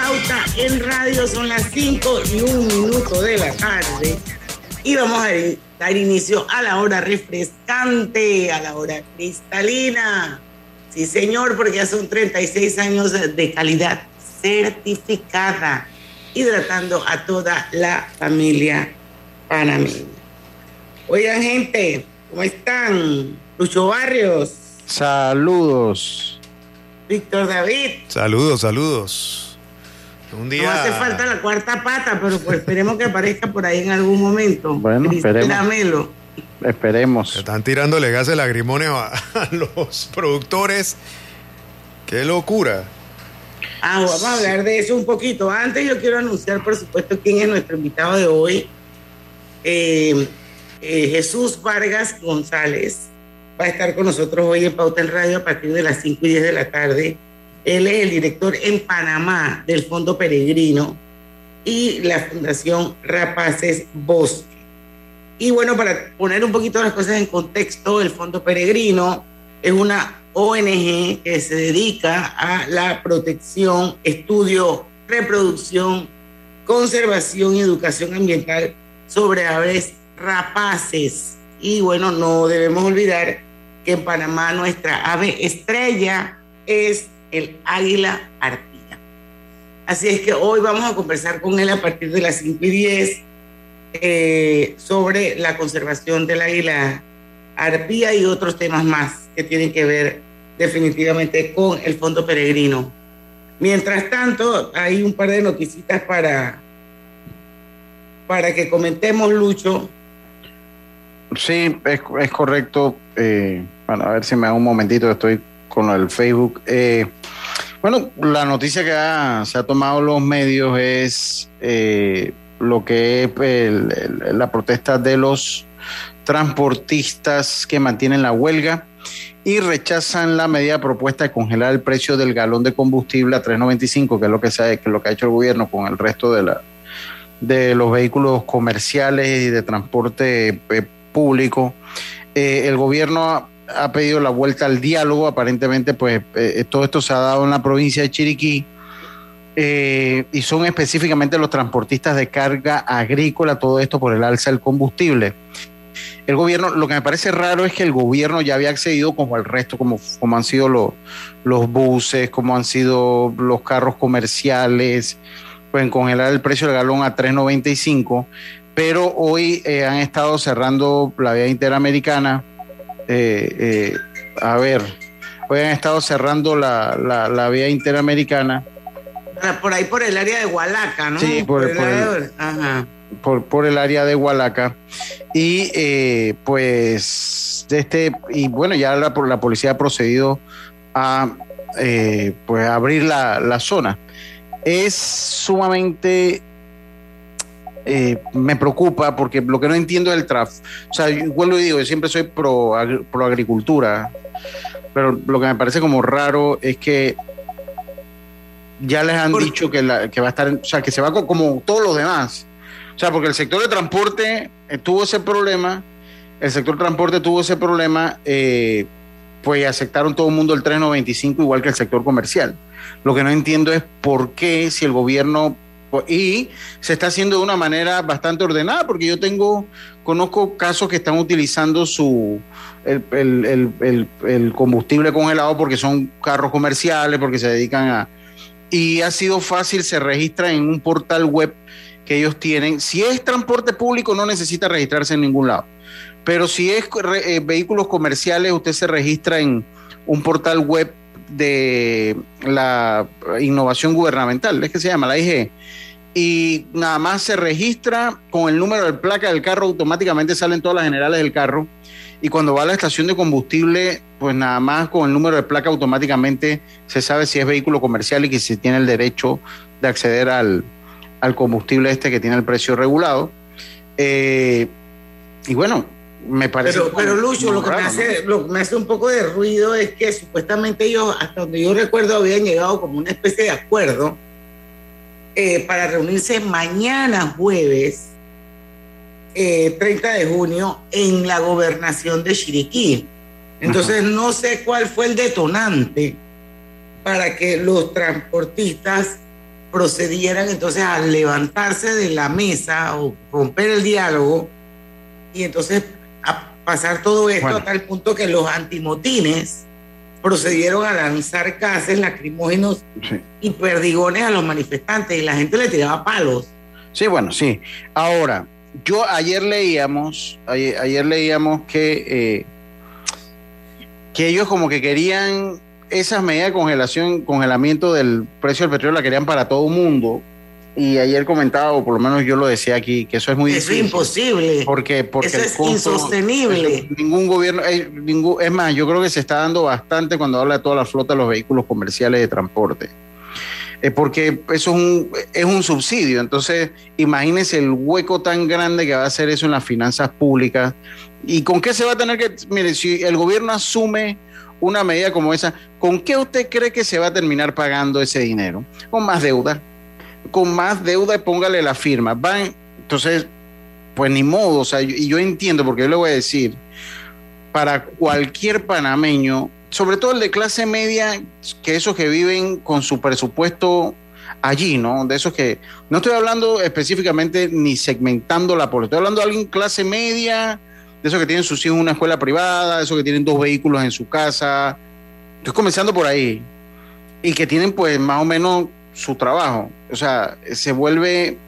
Pauta en Radio, son las 5 y un minuto de la tarde y vamos a dar inicio a la hora refrescante, a la hora cristalina. Sí, señor, porque ya son 36 años de calidad certificada, hidratando a toda la familia panameña. Oigan, gente, ¿cómo están? Lucho Barrios. Saludos. Víctor David. Saludos, saludos. Un día. No hace falta la cuarta pata, pero pues esperemos que aparezca por ahí en algún momento. Bueno, esperemos. Esperemos. Están tirándole gases lagrimones a, a los productores. ¡Qué locura! Ah, vamos a hablar de eso un poquito. Antes yo quiero anunciar, por supuesto, quién es nuestro invitado de hoy. Eh, eh, Jesús Vargas González va a estar con nosotros hoy en Pauta en Radio a partir de las 5 y 10 de la tarde. Él es el director en Panamá del Fondo Peregrino y la Fundación Rapaces Bosque. Y bueno, para poner un poquito las cosas en contexto, el Fondo Peregrino es una ONG que se dedica a la protección, estudio, reproducción, conservación y educación ambiental sobre aves rapaces. Y bueno, no debemos olvidar que en Panamá nuestra ave estrella es el águila arpía. Así es que hoy vamos a conversar con él a partir de las 5 y 10 eh, sobre la conservación del águila arpía y otros temas más que tienen que ver definitivamente con el Fondo Peregrino. Mientras tanto, hay un par de noticias para, para que comentemos, Lucho. Sí, es, es correcto. Eh, bueno, a ver si me da un momentito, estoy con el Facebook. Eh, bueno, la noticia que ha, se ha tomado los medios es eh, lo que es el, la protesta de los transportistas que mantienen la huelga y rechazan la medida propuesta de congelar el precio del galón de combustible a 3.95, que es lo que, se, que es lo que ha hecho el gobierno con el resto de, la, de los vehículos comerciales y de transporte eh, público. Eh, el gobierno ha, pedido la vuelta al diálogo, aparentemente pues eh, todo esto se ha dado en la provincia de Chiriquí. Eh, y son específicamente los transportistas de carga agrícola, todo esto por el alza del combustible. El gobierno, lo que me parece raro es que el gobierno ya había accedido como el resto, como, como han sido los, los buses, como han sido los carros comerciales, pueden congelar el precio del galón a 3.95, pero hoy eh, han estado cerrando la vía interamericana. Eh, eh, a ver, hoy han estado cerrando la, la, la vía interamericana. Por ahí por el área de Hualaca, ¿no? Sí, por, por, el, por el, Ajá. por el área de Hualaca. Y eh, pues, este, y bueno, ya la, la policía ha procedido a eh, pues abrir la, la, zona. Es sumamente. Eh, me preocupa porque lo que no entiendo es el tráfico. O sea, vuelvo y digo, yo siempre soy pro, pro agricultura, pero lo que me parece como raro es que ya les han dicho que, la, que va a estar, o sea, que se va como todos los demás. O sea, porque el sector de transporte eh, tuvo ese problema, el sector de transporte tuvo ese problema, eh, pues aceptaron todo el mundo el 395 igual que el sector comercial. Lo que no entiendo es por qué si el gobierno y se está haciendo de una manera bastante ordenada, porque yo tengo, conozco casos que están utilizando su el, el, el, combustible congelado porque son carros comerciales, porque se dedican a, y ha sido fácil, se registra en un portal web que ellos tienen. Si es transporte público, no necesita registrarse en ningún lado. Pero si es eh, vehículos comerciales, usted se registra en un portal web de la innovación gubernamental, es que se llama la IG. Y nada más se registra con el número de placa del carro, automáticamente salen todas las generales del carro. Y cuando va a la estación de combustible, pues nada más con el número de placa automáticamente se sabe si es vehículo comercial y que se tiene el derecho de acceder al, al combustible este que tiene el precio regulado. Eh, y bueno, me parece... Pero, pero Lucho, lo que, me hace, lo que me hace un poco de ruido es que supuestamente ellos, hasta donde yo recuerdo, habían llegado como una especie de acuerdo eh, para reunirse mañana jueves, 30 eh, de junio, en la gobernación de Chiriquí. Entonces no sé cuál fue el detonante para que los transportistas procedieran entonces a levantarse de la mesa o romper el diálogo y entonces a pasar todo esto a tal punto que los antimotines procedieron a lanzar gases lacrimógenos y perdigones a los manifestantes y la gente le tiraba palos. Sí, bueno, sí. Ahora, yo ayer leíamos, ayer, leíamos que, eh, que ellos como que querían esas medidas de congelación, congelamiento del precio del petróleo la querían para todo el mundo. Y ayer comentaba, o por lo menos yo lo decía aquí, que eso es muy difícil. Eso es imposible. Porque, porque eso es insostenible. ningún gobierno, eh, ningún, es más, yo creo que se está dando bastante cuando habla de toda la flota de los vehículos comerciales de transporte. Eh, porque eso es un, es un subsidio. Entonces, imagínense el hueco tan grande que va a hacer eso en las finanzas públicas. ¿Y con qué se va a tener que, mire, si el gobierno asume una medida como esa, ¿con qué usted cree que se va a terminar pagando ese dinero? Con más deuda. Con más deuda y póngale la firma. Van, entonces, pues ni modo, o sea, y yo entiendo, porque yo le voy a decir, para cualquier panameño, sobre todo el de clase media, que esos que viven con su presupuesto allí, ¿no? De esos que, no estoy hablando específicamente ni segmentando la población, estoy hablando de alguien clase media, de esos que tienen sus hijos en una escuela privada, de esos que tienen dos vehículos en su casa. Estoy comenzando por ahí. Y que tienen pues más o menos su trabajo. O sea, se vuelve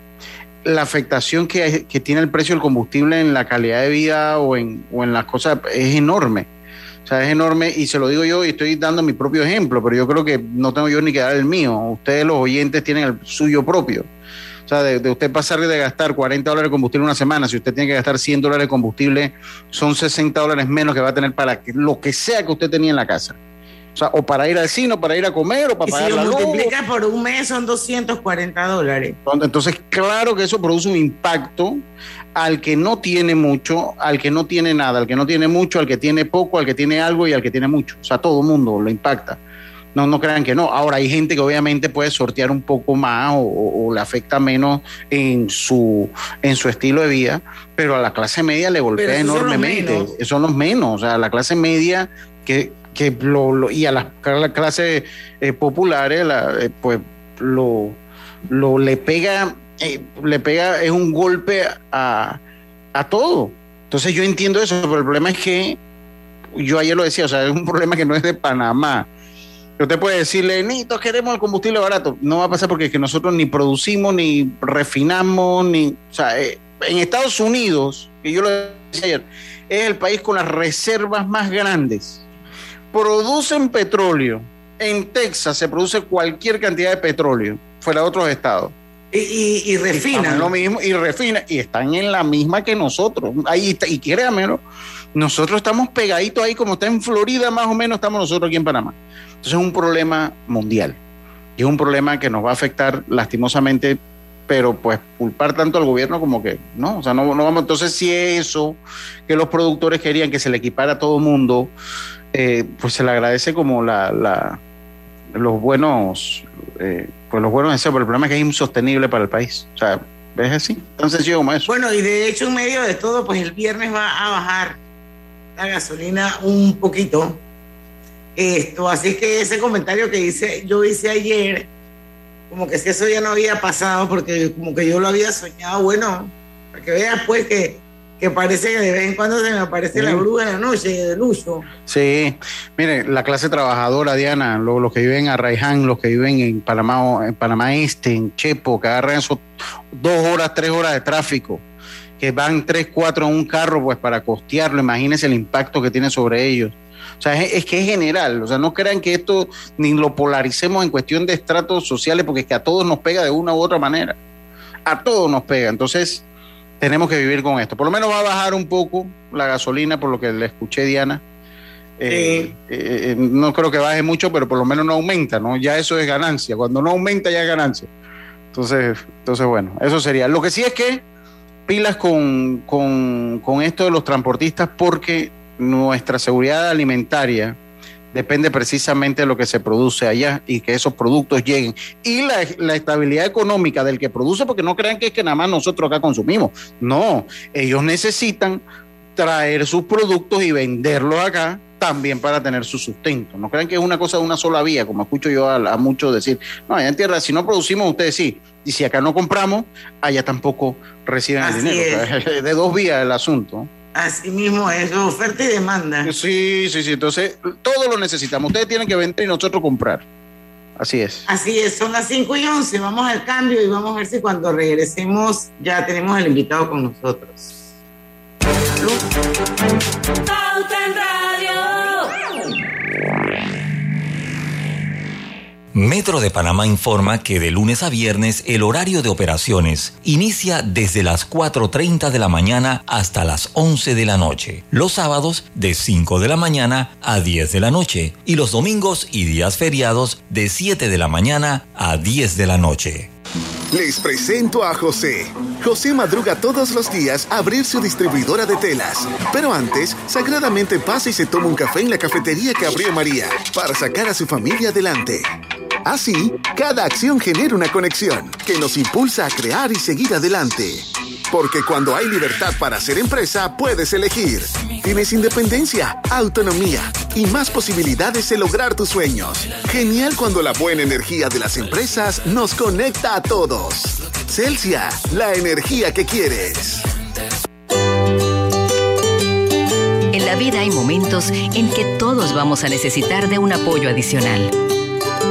la afectación que, que tiene el precio del combustible en la calidad de vida o en, o en las cosas es enorme. O sea, es enorme y se lo digo yo y estoy dando mi propio ejemplo, pero yo creo que no tengo yo ni que dar el mío. Ustedes los oyentes tienen el suyo propio. O sea, de, usted pasar de gastar 40 dólares de combustible una semana, si usted tiene que gastar 100 dólares de combustible, son 60 dólares menos que va a tener para lo que sea que usted tenía en la casa. O sea, o para ir al cine, o para ir a comer, o para pagar si lo multiplica por un mes son 240 dólares. Entonces, claro que eso produce un impacto al que no tiene mucho, al que no tiene nada, al que no tiene mucho, al que tiene poco, al que tiene algo y al que tiene mucho. O sea, todo el mundo lo impacta. No, no crean que no. Ahora hay gente que obviamente puede sortear un poco más o, le afecta menos en su, en su estilo de vida, pero a la clase media le golpea enormemente. Son, son los menos. O sea, la clase media que, que lo, y a las la clases eh, populares, eh, pues lo, lo le pega, eh, le pega, es un golpe a, a todo. Entonces yo entiendo eso, pero el problema es que yo ayer lo decía, o sea, es un problema que no es de Panamá Usted puede decirle, Nito, queremos el combustible barato. No va a pasar porque es que nosotros ni producimos, ni refinamos, ni. O sea, en Estados Unidos, que yo lo decía ayer, es el país con las reservas más grandes. Producen petróleo. En Texas se produce cualquier cantidad de petróleo, fuera de otros estados. Y, y, refinan. lo mismo, y refina y están en la misma que nosotros. Ahí está, y créanme, nosotros estamos pegaditos ahí, como está en Florida, más o menos, estamos nosotros aquí en Panamá. Entonces es un problema mundial y es un problema que nos va a afectar lastimosamente, pero pues culpar tanto al gobierno como que no, o sea, no, no vamos. Entonces, si eso que los productores querían que se le equipara a todo el mundo, eh, pues se le agradece como la, la los buenos, eh, pues los buenos deseos, pero el problema es que es insostenible para el país. O sea, es así, tan sencillo como eso. Bueno, y de hecho, en medio de todo, pues el viernes va a bajar la gasolina un poquito esto. Así que ese comentario que hice, yo hice ayer, como que si eso ya no había pasado, porque como que yo lo había soñado, bueno, para que veas pues que, que parece que de vez en cuando se me aparece la bruja en la noche de lujo. Sí, mire, la clase trabajadora, Diana, los, que viven a Raiján, los que viven en Panamá, en Panamá Este, en Chepo, que agarran esos dos horas, tres horas de tráfico que van tres, cuatro en un carro, pues para costearlo, imagínense el impacto que tiene sobre ellos. O sea, es, que es general. O sea, no crean que esto ni lo polaricemos en cuestión de estratos sociales, porque es que a todos nos pega de una u otra manera. A todos nos pega. Entonces, tenemos que vivir con esto. Por lo menos va a bajar un poco la gasolina, por lo que le escuché, Diana. Eh, eh, eh, no creo que baje mucho, pero por lo menos no aumenta, ¿no? Ya eso es ganancia. Cuando no aumenta, ya es ganancia. Entonces, entonces, bueno, eso sería. Lo que sí es que pilas con, con, con esto de los transportistas porque nuestra seguridad alimentaria depende precisamente de lo que se produce allá y que esos productos lleguen. Y la, la, estabilidad económica del que produce, porque no crean que es que nada más nosotros acá consumimos. No, ellos necesitan traer sus productos y venderlos acá también para tener su sustento. No crean que es una cosa de una sola vía, como escucho yo a, a muchos decir, no, allá en tierra, si no producimos, ustedes sí, y si acá no compramos, allá tampoco reciben Así el dinero. Es. O sea, de dos vías el asunto. Así mismo es, oferta y demanda. Sí, sí, sí. Entonces, todo lo necesitamos. Ustedes tienen que vender y nosotros comprar. Así es. Así es, son las 5 y 11. Vamos al cambio y vamos a ver si cuando regresemos ya tenemos el invitado con nosotros. Metro de Panamá informa que de lunes a viernes el horario de operaciones inicia desde las 4.30 de la mañana hasta las 11 de la noche. Los sábados de 5 de la mañana a 10 de la noche y los domingos y días feriados de 7 de la mañana a 10 de la noche. Les presento a José. José madruga todos los días a abrir su distribuidora de telas. Pero antes, sagradamente pasa y se toma un café en la cafetería que abrió María para sacar a su familia adelante. Así, cada acción genera una conexión que nos impulsa a crear y seguir adelante. Porque cuando hay libertad para hacer empresa, puedes elegir. Tienes independencia, autonomía y más posibilidades de lograr tus sueños. Genial cuando la buena energía de las empresas nos conecta a todos. Celsia, la energía que quieres. En la vida hay momentos en que todos vamos a necesitar de un apoyo adicional.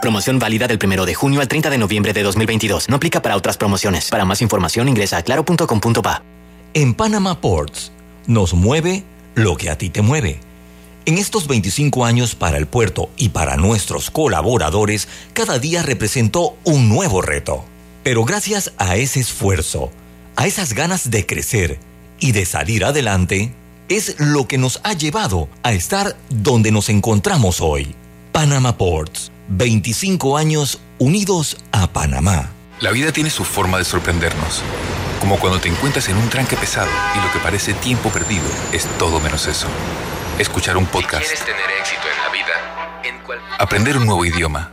Promoción válida del 1 de junio al 30 de noviembre de 2022. No aplica para otras promociones. Para más información ingresa a claro.com.pa. En Panama Ports nos mueve lo que a ti te mueve. En estos 25 años para el puerto y para nuestros colaboradores, cada día representó un nuevo reto. Pero gracias a ese esfuerzo, a esas ganas de crecer y de salir adelante, es lo que nos ha llevado a estar donde nos encontramos hoy. Panama Ports 25 años unidos a Panamá. La vida tiene su forma de sorprendernos. Como cuando te encuentras en un tranque pesado y lo que parece tiempo perdido es todo menos eso. Escuchar un podcast. Si quieres tener éxito en la vida. Aprender un nuevo idioma.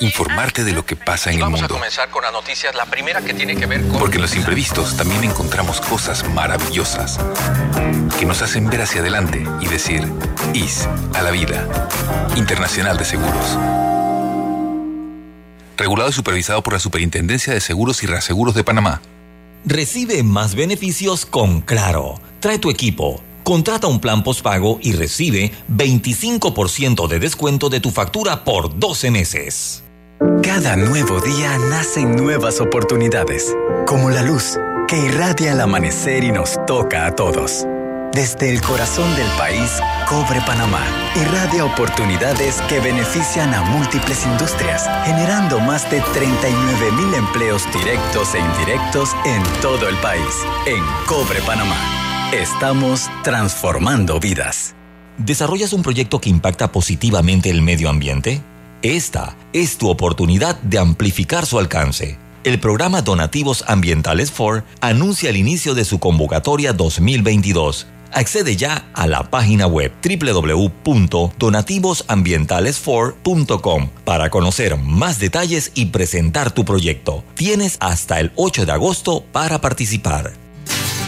Informarte de lo que pasa en el Vamos mundo. a comenzar con las noticias. La primera que tiene que ver con... Porque en los imprevistos también encontramos cosas maravillosas que nos hacen ver hacia adelante y decir IS a la vida. Internacional de Seguros. Regulado y supervisado por la Superintendencia de Seguros y Reaseguros de Panamá. Recibe más beneficios con Claro. Trae tu equipo. Contrata un plan postpago y recibe 25% de descuento de tu factura por 12 meses. Cada nuevo día nacen nuevas oportunidades, como la luz que irradia el amanecer y nos toca a todos. Desde el corazón del país, Cobre Panamá irradia oportunidades que benefician a múltiples industrias, generando más de 39 mil empleos directos e indirectos en todo el país. En Cobre Panamá, estamos transformando vidas. ¿Desarrollas un proyecto que impacta positivamente el medio ambiente? Esta es tu oportunidad de amplificar su alcance. El programa Donativos Ambientales 4 anuncia el inicio de su convocatoria 2022 Accede ya a la página web www.donativosambientales4.com para conocer más detalles y presentar tu proyecto. Tienes hasta el 8 de agosto para participar.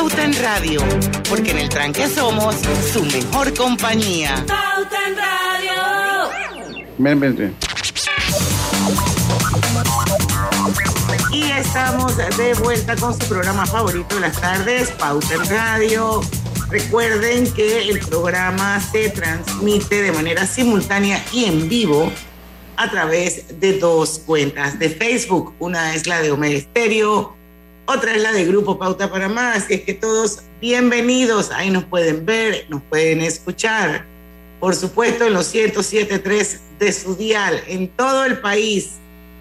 Pauta en Radio, porque en el tranque somos su mejor compañía. Pauta en Radio. Ven, ven, ven. Y estamos de vuelta con su programa favorito de las tardes, Pauta en Radio. Recuerden que el programa se transmite de manera simultánea y en vivo a través de dos cuentas de Facebook. Una es la de Omega Estéreo otra es la de Grupo Pauta para Más. Así es que todos bienvenidos. Ahí nos pueden ver, nos pueden escuchar. Por supuesto, en los 107.3 de su dial, en todo el país.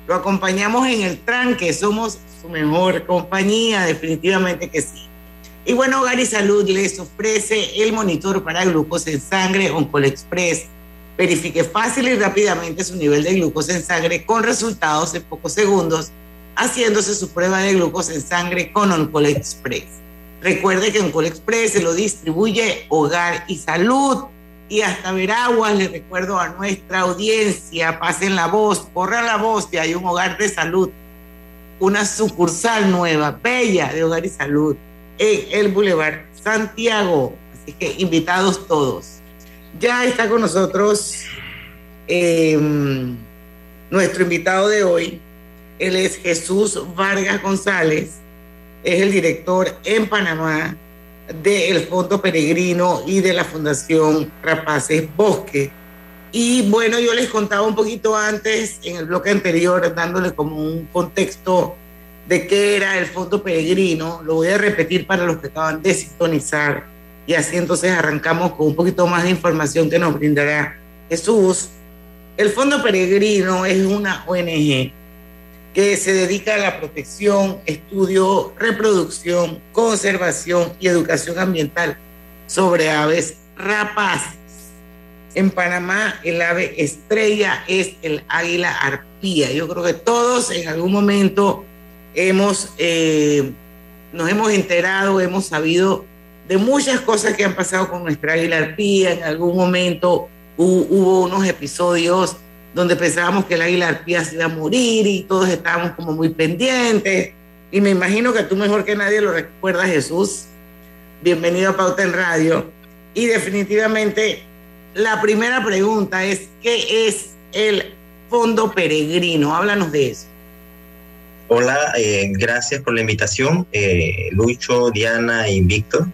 Lo acompañamos en el tranque. Somos su mejor compañía, definitivamente que sí. Y bueno, Hogar y Salud les ofrece el monitor para glucosa en sangre Oncol Express. Verifique fácil y rápidamente su nivel de glucosa en sangre con resultados en pocos segundos haciéndose su prueba de glucosa en sangre con Oncol Express. Recuerde que Oncol Express se lo distribuye Hogar y Salud y hasta Veraguas. Le recuerdo a nuestra audiencia, pasen la voz, corran la voz que hay un hogar de salud, una sucursal nueva, bella de Hogar y Salud en el Boulevard Santiago. Así que invitados todos. Ya está con nosotros em, nuestro invitado de hoy, él es Jesús Vargas González, es el director en Panamá del Fondo Peregrino y de la Fundación Rapaces Bosque. Y bueno, yo les contaba un poquito antes, en el bloque anterior, dándole como un contexto de qué era el Fondo Peregrino. Lo voy a repetir para los que acaban de sintonizar. Y así entonces arrancamos con un poquito más de información que nos brindará Jesús. El Fondo Peregrino es una ONG que se dedica a la protección, estudio, reproducción, conservación y educación ambiental sobre aves rapaces. En Panamá el ave estrella es el águila arpía. Yo creo que todos en algún momento hemos, eh, nos hemos enterado, hemos sabido de muchas cosas que han pasado con nuestra águila arpía. En algún momento hubo unos episodios donde pensábamos que el águila arpía se iba a morir y todos estábamos como muy pendientes. Y me imagino que tú mejor que nadie lo recuerdas, Jesús. Bienvenido a Pauta en Radio. Y definitivamente la primera pregunta es, ¿qué es el Fondo Peregrino? Háblanos de eso. Hola, eh, gracias por la invitación, eh, Lucho, Diana y Víctor.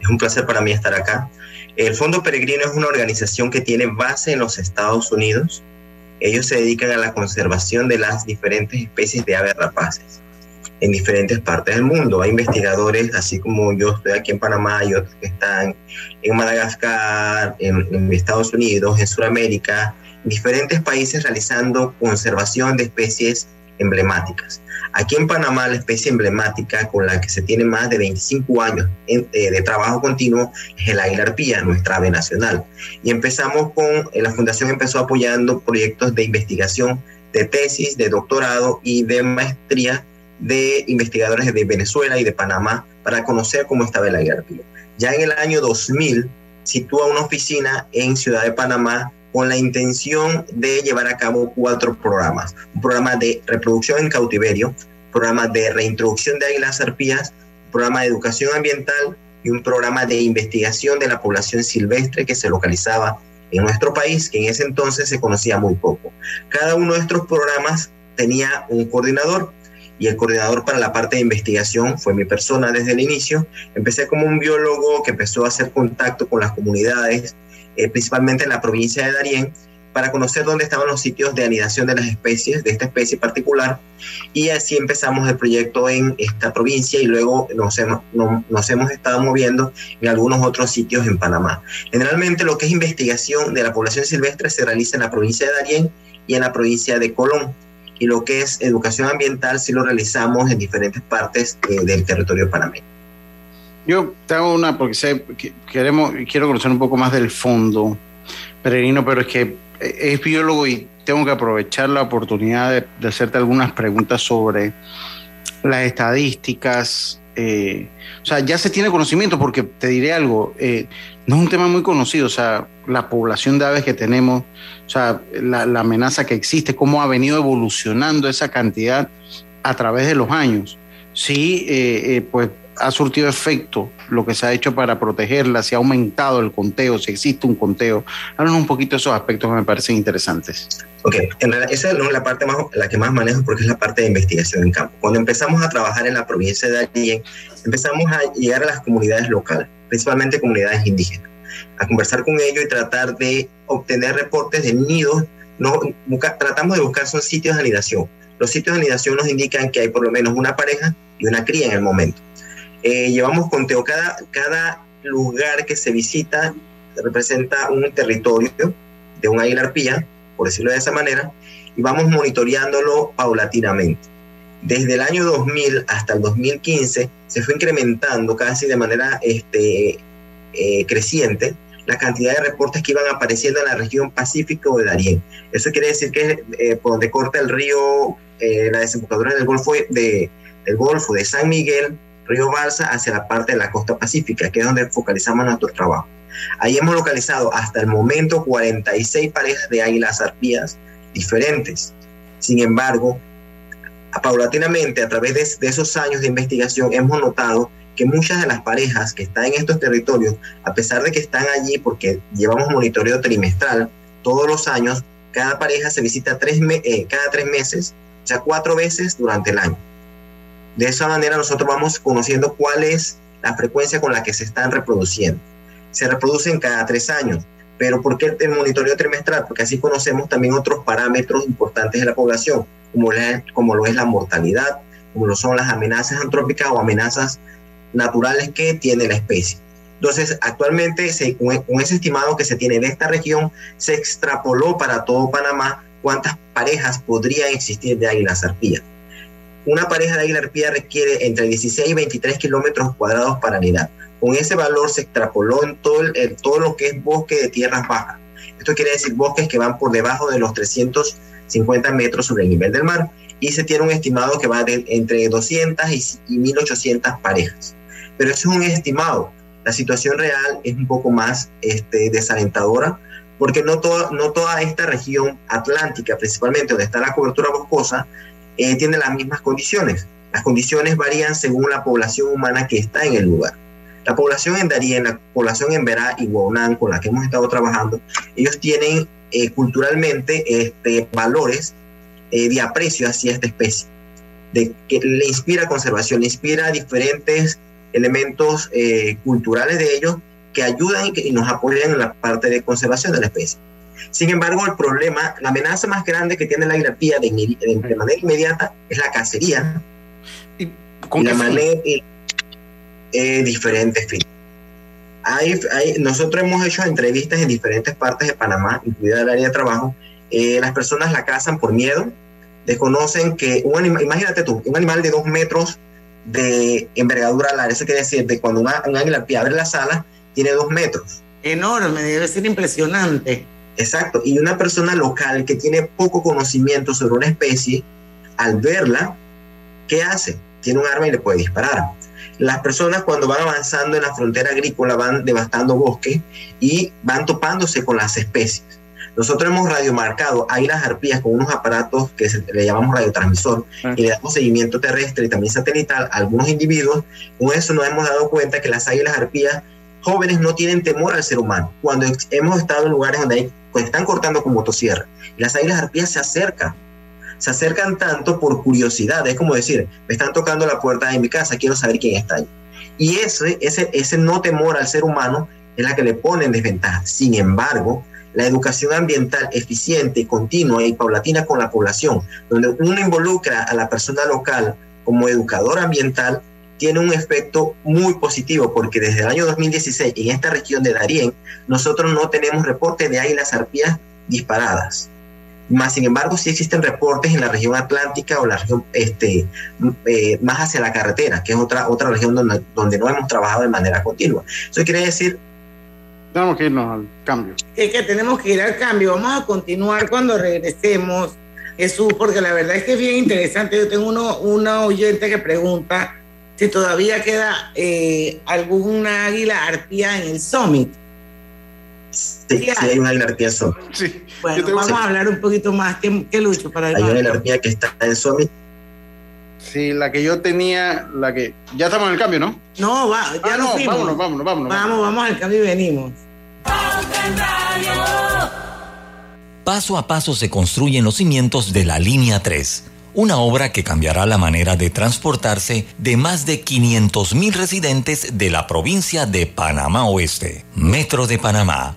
Es un placer para mí estar acá. El Fondo Peregrino es una organización que tiene base en los Estados Unidos ellos se dedican a la conservación de las diferentes especies de aves rapaces en diferentes partes del mundo. Hay investigadores, así como yo estoy aquí en Panamá, y otros que están en Madagascar, en, Estados Unidos, en Sudamérica, en diferentes países realizando conservación de especies emblemáticas. Aquí en Panamá, la especie emblemática con la que se tiene más de 25 años eh, de trabajo continuo es el águila arpía, nuestra ave nacional. Y empezamos con, eh, la fundación empezó apoyando proyectos de investigación, de tesis, de doctorado y de maestría de investigadores de Venezuela y de Panamá para conocer cómo estaba el águila arpía. Ya en el año 2000 sitúa una oficina en Ciudad de Panamá con la intención de llevar a cabo cuatro programas. Un programa de reproducción en cautiverio, programa de reintroducción de águilas arpías, programa de educación ambiental y un programa de investigación de la población silvestre que se localizaba en nuestro país, que en ese entonces se conocía muy poco. Cada uno de estos programas tenía un coordinador y el coordinador para la parte de investigación fue mi persona desde el inicio. Empecé como un biólogo que empezó a hacer contacto con las comunidades, eh, principalmente en la provincia de Darién, para conocer dónde estaban los sitios de anidación de las especies, de esta especie particular, y así empezamos el proyecto en esta provincia y luego nos hemos, estado moviendo en algunos otros sitios en Panamá. Generalmente lo que es investigación de la población silvestre se realiza en la provincia de Darién y en la provincia de Colón, y lo que es educación ambiental sí lo realizamos en diferentes partes eh, del territorio panameño. Yo te hago una porque sé que queremos, quiero conocer un poco más del fondo, Peregrino, pero es que es biólogo y tengo que aprovechar la oportunidad de, hacerte algunas preguntas sobre las estadísticas. eh, o sea, ya se tiene conocimiento porque te diré algo, eh, no es un tema muy conocido, o sea, la población de aves que tenemos, o sea, la, amenaza que existe, cómo ha venido evolucionando esa cantidad a través de los años. Sí, eh, pues ha surtido efecto lo que se ha hecho para protegerla, si ha aumentado el conteo, si existe un conteo. Háblanos un poquito esos aspectos que me parecen interesantes. Ok, esa es la parte más, la que más manejo porque es la parte de investigación en campo. Cuando empezamos a trabajar en la provincia de Darién, empezamos a llegar a las comunidades locales, principalmente comunidades indígenas, a conversar con ellos y tratar de obtener reportes de nidos. No, tratamos de buscar son sitios de anidación. Los sitios de anidación nos indican que hay por lo menos una pareja y una cría en el momento. Eh, llevamos conteo, cada, cada lugar que se visita representa un territorio de un águila arpía, por decirlo de esa manera, y vamos monitoreándolo paulatinamente. Desde el año 2000 hasta el 2015 se fue incrementando casi de manera este, eh, creciente la cantidad de reportes que iban apareciendo en la región Pacífico de Darién. Eso quiere decir que eh, por donde corta el río, eh, la desembocadura del Golfo de, del Golfo de San Miguel, río Balsa, hacia la parte de la costa pacífica, que es donde focalizamos nuestro trabajo. Ahí hemos localizado hasta el momento 46 parejas de águilas arpías diferentes. Sin embargo, paulatinamente, a través de, de esos años de investigación, hemos notado que muchas de las parejas que están en estos territorios, a pesar de que están allí porque llevamos monitoreo trimestral todos los años, cada pareja se visita tres eh, cada tres meses, o sea, cuatro veces durante el año. De esa manera nosotros vamos conociendo cuál es la frecuencia con la que se están reproduciendo. Se reproducen cada tres años. Pero ¿por qué el monitoreo trimestral? Porque así conocemos también otros parámetros importantes de la población, como, lo es la mortalidad, como lo son las amenazas antrópicas o amenazas naturales que tiene la especie. Entonces, actualmente, se- con ese estimado que se tiene de esta región, se extrapoló para todo Panamá cuántas parejas podrían existir de águilas arpías. Una pareja de águila arpía requiere entre 16 y 23 kilómetros cuadrados para anidar. Con ese valor se extrapoló en todo, el- en todo lo que es bosque de tierras bajas. Esto quiere decir bosques que van por debajo de los 350 metros sobre el nivel del mar y se tiene un estimado que va de entre 200 y, y 1800 parejas. Pero eso es un estimado. La situación real es un poco más este, desalentadora porque no, no toda esta región atlántica, principalmente donde está la cobertura boscosa, eh, tiene las mismas condiciones. Las condiciones varían según la población humana que está en el lugar. La población en Darien, la población en Verá y Guaunán, con la que hemos estado trabajando, ellos tienen eh, culturalmente este, valores eh, de aprecio hacia esta especie, de que le inspira conservación, le inspira diferentes elementos eh, culturales de ellos que ayudan y, nos apoyan en la parte de conservación de la especie. Sin embargo, el problema, la amenaza más grande que tiene la grapía de, inmedi- de, de manera inmediata es la cacería. ¿Y y la manera eh, diferentes fines. Hay, hay- nosotros hemos hecho entrevistas en diferentes partes de Panamá, incluida el área de trabajo. Eh, las personas la cazan por miedo, desconocen que un animal, imagínate tú, un animal de dos metros de envergadura alar, eso quiere decir de cuando una, un águila abre las alas, tiene dos metros. Enorme, debe ser impresionante. Exacto, y una persona local que tiene poco conocimiento sobre una especie, al verla, ¿qué hace? Tiene un arma y le puede disparar. Las personas cuando van avanzando en la frontera agrícola van devastando bosques y van topándose con las especies. Nosotros hemos radiomarcado águilas arpías con unos aparatos que se- le llamamos radiotransmisor y le damos seguimiento terrestre y también satelital a algunos individuos. Con eso nos hemos dado cuenta que las águilas arpías jóvenes no tienen temor al ser humano. Cuando hemos estado en lugares donde están cortando con motosierra, las águilas arpías se acercan. Se acercan tanto por curiosidad, es como decir, me están tocando la puerta de mi casa, quiero saber quién está ahí. Y ese, ese, ese no temor al ser humano es la que le pone en desventaja. Sin embargo, la educación ambiental eficiente, continua y paulatina con la población, donde uno involucra a la persona local como educador ambiental, tiene un efecto muy positivo porque desde el año 2016 en esta región de Darién nosotros no tenemos reporte de águilas arpías disparadas. Más sin embargo, sí existen reportes en la región atlántica o la región este, eh, más hacia la carretera, que es otra, otra región donde, donde no hemos trabajado de manera continua. Eso quiere decir tenemos que irnos al cambio. Es que tenemos que ir al cambio. Vamos a continuar cuando regresemos, Jesús, porque la verdad es que es bien interesante. Yo tengo uno, una oyente que pregunta si todavía queda eh, alguna águila arpía en el Summit. Sí, sí, hay una águila arpía en Summit. Sí. Bueno, vamos a hablar un poquito más. ¿Qué, qué Lucho para Hay una águila arpía que está en Summit. Sí, la que yo tenía, la que. Ya estamos en el cambio, ¿no? No, va, ya Ah, nos no, fuimos. vámonos, vámonos, vámonos. Vamos, vamos al cambio y venimos. Paso a paso se construyen los cimientos de la Línea 3, una obra que cambiará la manera de transportarse de más de 500.000 residentes de la provincia de Panamá Oeste. Metro de Panamá,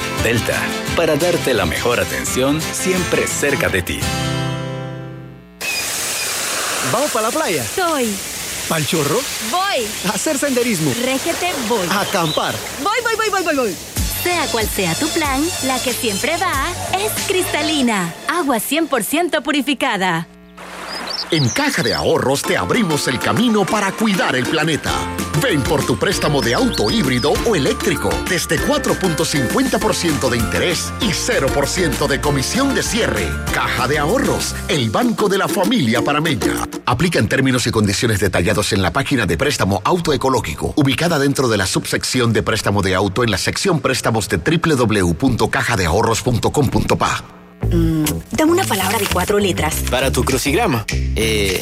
Delta, para darte la mejor atención siempre cerca de ti. ¿Vamos para la playa? Soy. ¿Pal chorro? Voy. A hacer senderismo. Régete, voy. A acampar. Voy, voy, voy, voy, voy, voy. Sea cual sea tu plan, la que siempre va es cristalina. Agua 100% purificada. En Caja de Ahorros te abrimos el camino para cuidar el planeta. Ven por tu préstamo de auto híbrido o eléctrico desde 4.50% de interés y 0% de comisión de cierre. Caja de Ahorros, el banco de la familia parameña. Aplica en términos y condiciones detallados en la página de préstamo autoecológico, ubicada dentro de la subsección de préstamo de auto en la sección préstamos de www.cajadeahorros.com.pa. Dame una palabra de cuatro letras. Para tu crucigrama. Eh,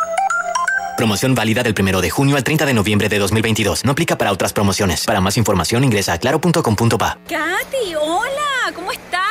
Promoción válida del 1 de junio al 30 de noviembre de 2022. No aplica para otras promociones. Para más información ingresa a claro.com.pa. Katy, hola, ¿cómo estás?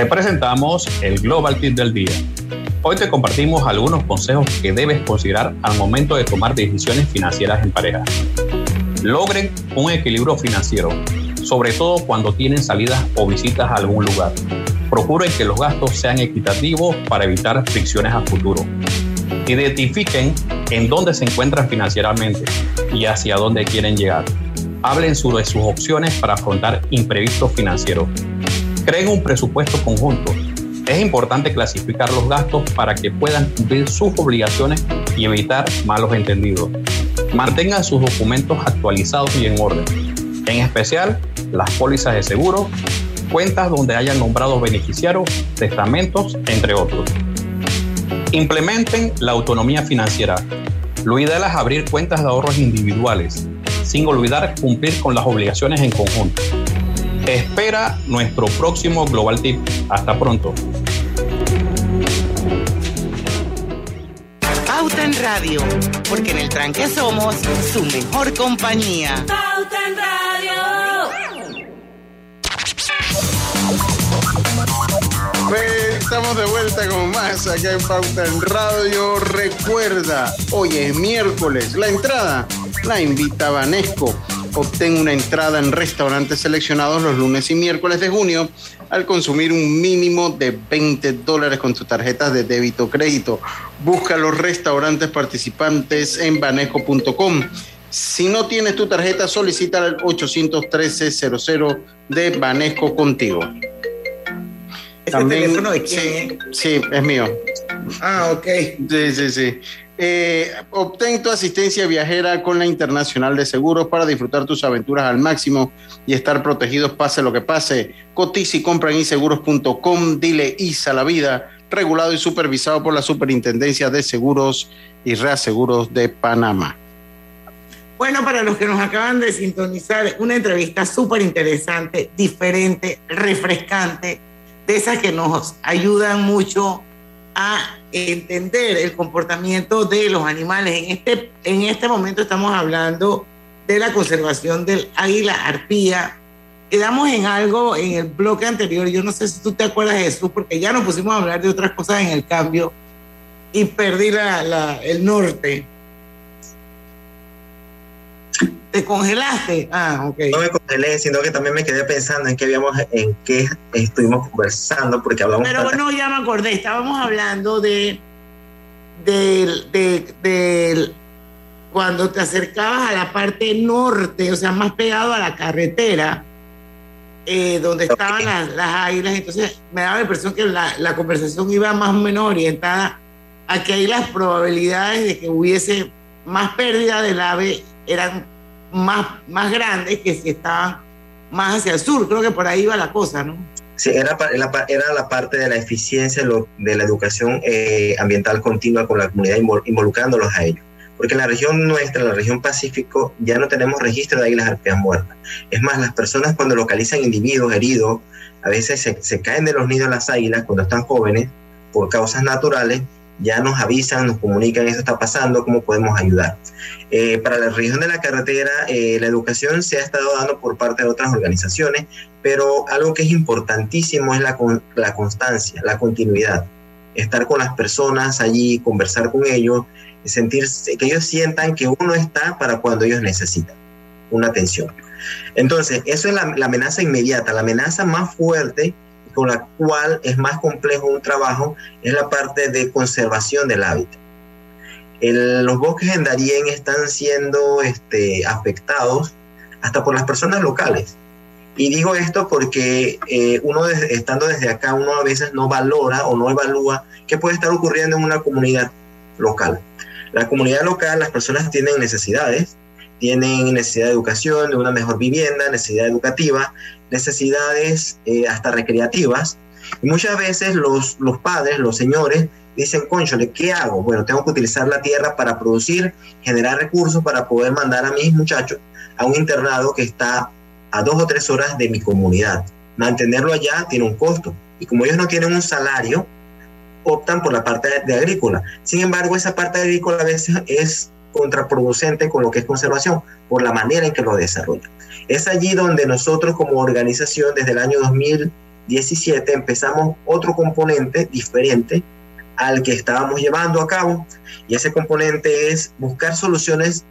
Te presentamos el Global Tip del día. Hoy te compartimos algunos consejos que debes considerar al momento de tomar decisiones financieras en pareja. Logren un equilibrio financiero, sobre todo cuando tienen salidas o visitas a algún lugar. Procuren que los gastos sean equitativos para evitar fricciones a futuro. Identifiquen en dónde se encuentran financieramente y hacia dónde quieren llegar. Hablen sobre sus opciones para afrontar imprevistos financieros. Creen un presupuesto conjunto. Es importante clasificar los gastos para que puedan cumplir sus obligaciones y evitar malos entendidos. Mantengan sus documentos actualizados y en orden, en especial las pólizas de seguro, cuentas donde hayan nombrado beneficiarios, testamentos, entre otros. Implementen la autonomía financiera. Lo ideal es abrir cuentas de ahorros individuales, sin olvidar cumplir con las obligaciones en conjunto. Espera nuestro próximo Global Tip. Hasta pronto. Pauta en Radio, porque en el tranque somos su mejor compañía. Pauta en Radio. Pues, estamos de vuelta con más acá en Pauta en Radio. Recuerda, hoy es miércoles. La entrada la invita Vanesco. Obtén una entrada en restaurantes seleccionados los lunes y miércoles de junio al consumir un mínimo de 20 dólares con tus tarjetas de débito o crédito. Busca los restaurantes participantes en banesco.com. Si no tienes tu tarjeta, solicita al 813-00 de Banesco contigo. ¿Ese teléfono de quién sí, sí, es mío. Ah, ok. Sí, sí, sí. Eh, obtén tu asistencia viajera con la Internacional de Seguros para disfrutar tus aventuras al máximo y estar protegidos pase lo que pase. Cotiza y compra en inseguros.com. Dile ISA la vida, regulado y supervisado por la Superintendencia de Seguros y Reaseguros de Panamá. Bueno, para los que nos acaban de sintonizar, una entrevista súper interesante, diferente, refrescante, de esas que nos ayudan mucho a entender el comportamiento de los animales. En este, en este momento estamos hablando de la conservación del águila arpía. Quedamos en algo en el bloque anterior, yo no sé si tú te acuerdas de eso, porque ya nos pusimos a hablar de otras cosas en el cambio y perdí la, la, el norte. ¿Te congelaste? Ah, ok. No me congelé, sino que también me quedé pensando en qué habíamos, en qué estuvimos conversando, porque hablamos. Pero para- no, ya me acordé, estábamos hablando de, del- de, del- cuando te acercabas a la parte norte, o sea, más pegado a la carretera, eh, donde estaban las, las águilas, entonces me daba la impresión que la, la conversación iba más o menos orientada a que ahí las probabilidades de que hubiese más pérdida del ave eran más, más grandes que si estaban más hacia el sur. Creo que por ahí iba la cosa, ¿no? Sí, era, era la parte de la eficiencia de la educación eh, ambiental continua con la comunidad invol- involucrándolos a ellos. Porque en la región nuestra, en la región Pacífico, ya no tenemos registro de águilas arpías muertas. Es más, las personas cuando localizan individuos heridos, a veces se, se caen de los nidos las águilas cuando están jóvenes por causas naturales, ya nos avisan, nos comunican, eso está pasando, cómo podemos ayudar. Eh, para la región de la carretera, eh, la educación se ha estado dando por parte de otras organizaciones, pero algo que es importantísimo es la, con- la constancia, la continuidad. Estar con las personas allí, conversar con ellos, sentir que ellos sientan que uno está para cuando ellos necesitan una atención. Entonces, eso es la, la amenaza inmediata, la amenaza más fuerte con la cual es más complejo un trabajo es la parte de conservación del hábitat. Los bosques en Darién están siendo este, afectados hasta por las personas locales. Y digo esto porque eh, uno estando desde acá, uno a veces no valora o no evalúa qué puede estar ocurriendo en una comunidad local. La comunidad local, las personas tienen necesidades, tienen necesidad de educación, de una mejor vivienda, necesidad educativa, necesidades eh, hasta recreativas. Y muchas veces los, los padres, los señores, dicen, conchole, ¿qué hago? Bueno, tengo que utilizar la tierra para producir, generar recursos para poder mandar a mis muchachos a un internado que está a dos o tres horas de mi comunidad. Mantenerlo allá tiene un costo. Y como ellos no tienen un salario, optan por la parte de, agrícola. Sin embargo, esa parte agrícola a veces es contraproducente con lo que es conservación, por la manera en que lo desarrolla. Es allí donde nosotros como organización, desde el año 2000, 17 empezamos otro componente diferente al que estábamos llevando a cabo y ese componente es buscar soluciones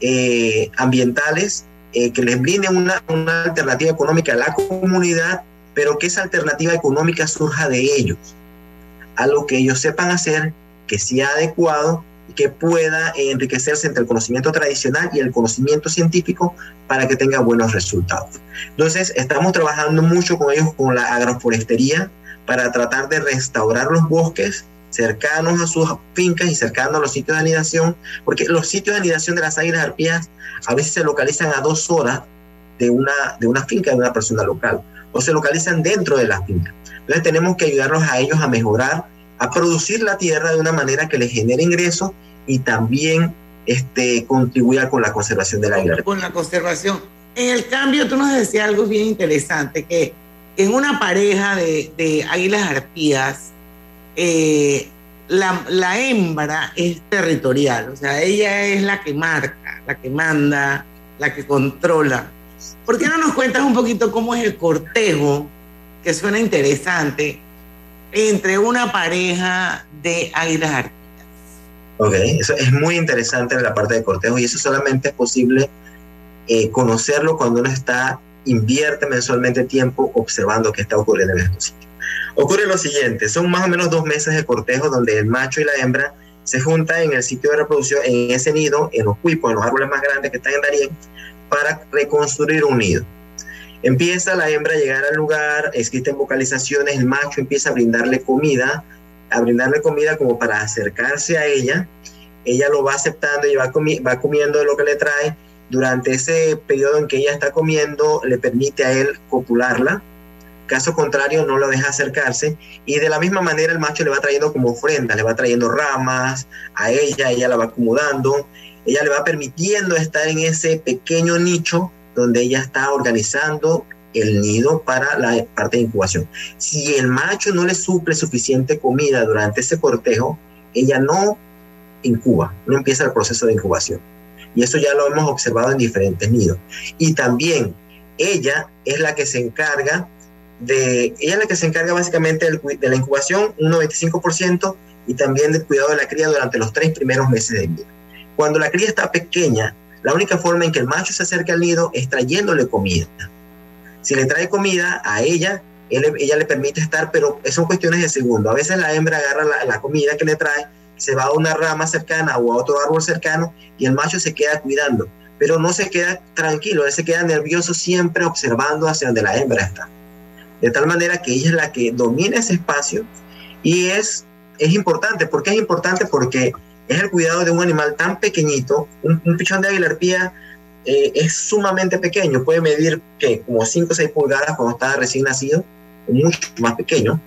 eh, ambientales eh, que les brinden una, una alternativa económica a la comunidad, pero que esa alternativa económica surja de ellos, algo que ellos sepan hacer, que sea adecuado que pueda enriquecerse entre el conocimiento tradicional y el conocimiento científico para que tenga buenos resultados. Entonces, estamos trabajando mucho con ellos con la agroforestería para tratar de restaurar los bosques cercanos a sus fincas y cercanos a los sitios de anidación, porque los sitios de anidación de las águilas arpías a veces se localizan a dos horas de una, de una finca de una persona local, o se localizan dentro de la finca. Entonces tenemos que ayudarlos a ellos a mejorar, a producir la tierra de una manera que les genere ingresos y también este, contribuya con la conservación del águila. Con la conservación. En el cambio, tú nos decías algo bien interesante, que en una pareja de, de águilas arpías, eh, la, la, hembra es territorial, o sea, ella es la que marca, la que manda, la que controla. ¿Por qué no nos cuentas un poquito cómo es el cortejo, que suena interesante, entre una pareja de águilas arpías? Ok, eso es muy interesante en la parte de cortejo y eso solamente es posible eh, conocerlo cuando uno está, invierte mensualmente tiempo observando qué está ocurriendo en estos sitios. Ocurre lo siguiente, son más o menos dos meses de cortejo donde el macho y la hembra se juntan en el sitio de reproducción, en ese nido, en los cuipos, en los árboles más grandes que están en Darien, para reconstruir un nido. Empieza la hembra a llegar al lugar, existen vocalizaciones, el macho empieza a brindarle comida, a brindarle comida como para acercarse a ella, ella lo va aceptando y va, comi va comiendo lo que le trae, durante ese periodo en que ella está comiendo, le permite a él copularla, Caso contrario, no lo deja acercarse. Y de la misma manera el macho le va trayendo como ofrenda, le va trayendo ramas a ella, ella la va acomodando, ella le va permitiendo estar en ese pequeño nicho donde ella está organizando el nido para la parte de incubación. Si el macho no le suple suficiente comida durante ese cortejo, ella no incuba, no empieza el proceso de incubación. Y eso ya lo hemos observado en diferentes nidos. Y también ella es la que se encarga de, ella es la que se encarga básicamente de la incubación, un 95%, y también del cuidado de la cría durante los tres primeros meses de vida. Cuando la cría está pequeña, la única forma en que el macho se acerca al nido es trayéndole comida. Si le trae comida a ella, ella le permite estar, pero son cuestiones de segundo. A veces la hembra agarra la, la comida que le trae, se va a una rama cercana o a otro árbol cercano y el macho se queda cuidando, pero no se queda tranquilo, él se queda nervioso siempre observando hacia donde la hembra está de tal manera que ella es la que domina ese espacio y es, es importante. ¿Por qué es importante? Porque es el cuidado de un animal tan pequeñito, un, pichón de águila arpía eh, es sumamente pequeño, puede medir que como 5 o 6 pulgadas cuando está recién nacido, mucho más pequeño.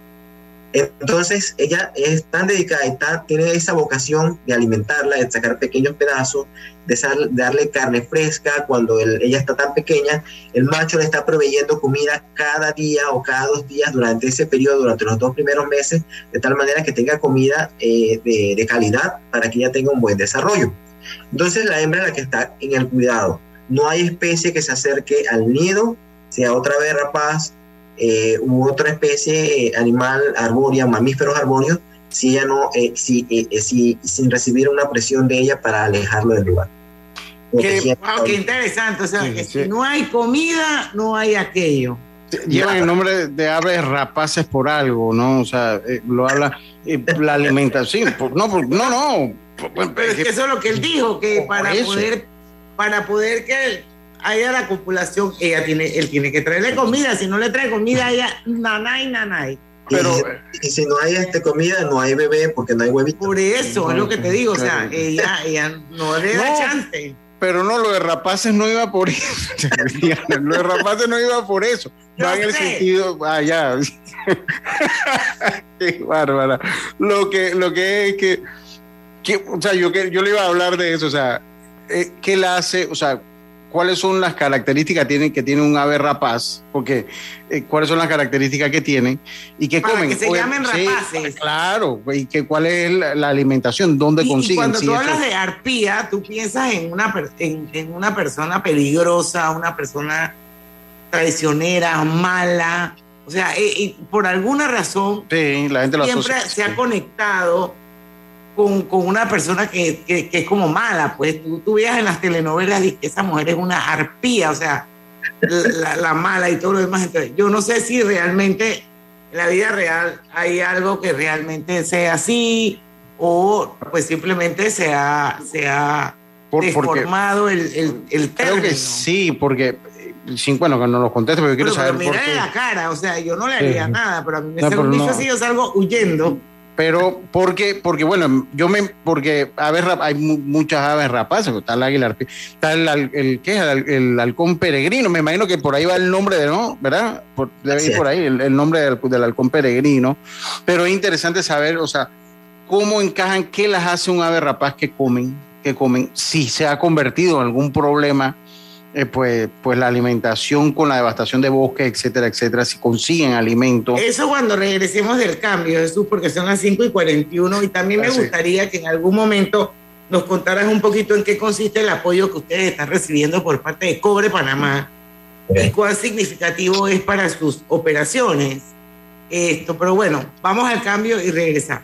Entonces ella es tan dedicada y tiene esa vocación de alimentarla, de sacar pequeños pedazos, de, darle carne fresca cuando ella está tan pequeña. El macho le está proveyendo comida cada día o cada dos días durante ese periodo, durante los dos primeros meses, de tal manera que tenga comida eh, de, de calidad para que ella tenga un buen desarrollo. Entonces la hembra es la que está en el cuidado. No hay especie que se acerque al nido, sea otra vez rapaz, eh, u otra especie animal arbórea, mamíferos arbóreos, si ella no, eh, si, eh, si, sin recibir una presión de ella para alejarlo del lugar. Qué, wow, qué interesante, o sea, sí, que sí. si no hay comida, no hay aquello. Llevan el nombre de aves rapaces por algo, ¿no? O sea, eh, lo habla la alimentación. Por, no, por, no, no. Pero es que eso es lo que él dijo, que para poder, para poder que haya la copulación, ella tiene, él tiene que traerle comida. Si no le trae comida, ella nanay, nanay. Pero, y, y si no hay este comida, no hay bebé porque no hay huevito. Por eso, es lo que te digo, o sea, ella, ella no le da No. chance. Pero no, lo de rapaces no iba por eso. lo de rapaces no iba por eso. Va en el sentido. Ah, ya. Qué bárbara. Lo que, lo que es que, que, o sea, yo, que, yo le iba a hablar de eso, o sea, eh, ¿qué la hace? O sea, ¿cuáles son las características que tiene, que tiene un ave rapaz? Porque, eh, ¿cuáles son las características que tienen? ¿Y qué Para comen? que se Oye, llamen sí, rapaces. claro, y que, cuál es la, la alimentación, dónde Y, y consiguen. cuando Sí, tú hablas de arpía, tú piensas en una, en, en una persona peligrosa, una persona traicionera, mala, O sea, eh, y por alguna razón Sí, la gente siempre se ha conectado con, con una persona que, que- que es como mala. Pues tú, tú veías en las telenovelas y que esa mujer es una arpía, o sea, la, la mala y todo lo demás. Entonces, yo no sé si realmente en la vida real hay algo que realmente sea así o pues simplemente se ha, se ha Por- deformado el, el, el Creo que término. sí, porque, sí, bueno, que no lo conteste, porque quiero Pero, saber pero por mira qué. la cara, o sea, yo no le Sí. haría nada, pero a mí me No, sale pero un no. así, yo salgo huyendo. Pero, porque, porque bueno, yo me, porque aves hay mu- muchas aves rapaces, está el águila, está el, el, ¿qué es? El, el halcón peregrino, me imagino que por ahí va el nombre de, ¿no? ¿Verdad? Por, debe ir por ahí el, el nombre del, del halcón peregrino. Pero es interesante saber, o sea, cómo encajan, qué las hace un ave rapaz que comen, que comen, si se ha convertido en algún problema, eh, pues, pues la alimentación con la devastación de bosques, etcétera, etcétera, si consiguen alimento. Eso cuando regresemos del cambio, Jesús, porque son las 5 y 41 y también me gustaría que en algún momento nos contaras un poquito en qué consiste el apoyo que ustedes están recibiendo por parte de Cobre Panamá y cuán significativo es para sus operaciones. Esto, pero bueno, vamos al cambio y regresamos.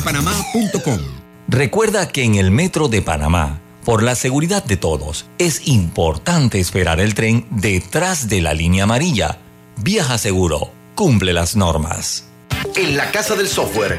másmóvilpanamá.com. Recuerda que en el Metro de Panamá, por la seguridad de todos, es importante esperar el tren detrás de la línea amarilla. Viaja seguro, cumple las normas. En la Casa del Software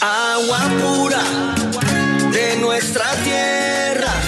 Agua pura de nuestra tierra.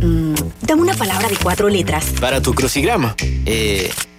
Dame una palabra de cuatro letras. Para tu crucigrama. Eh,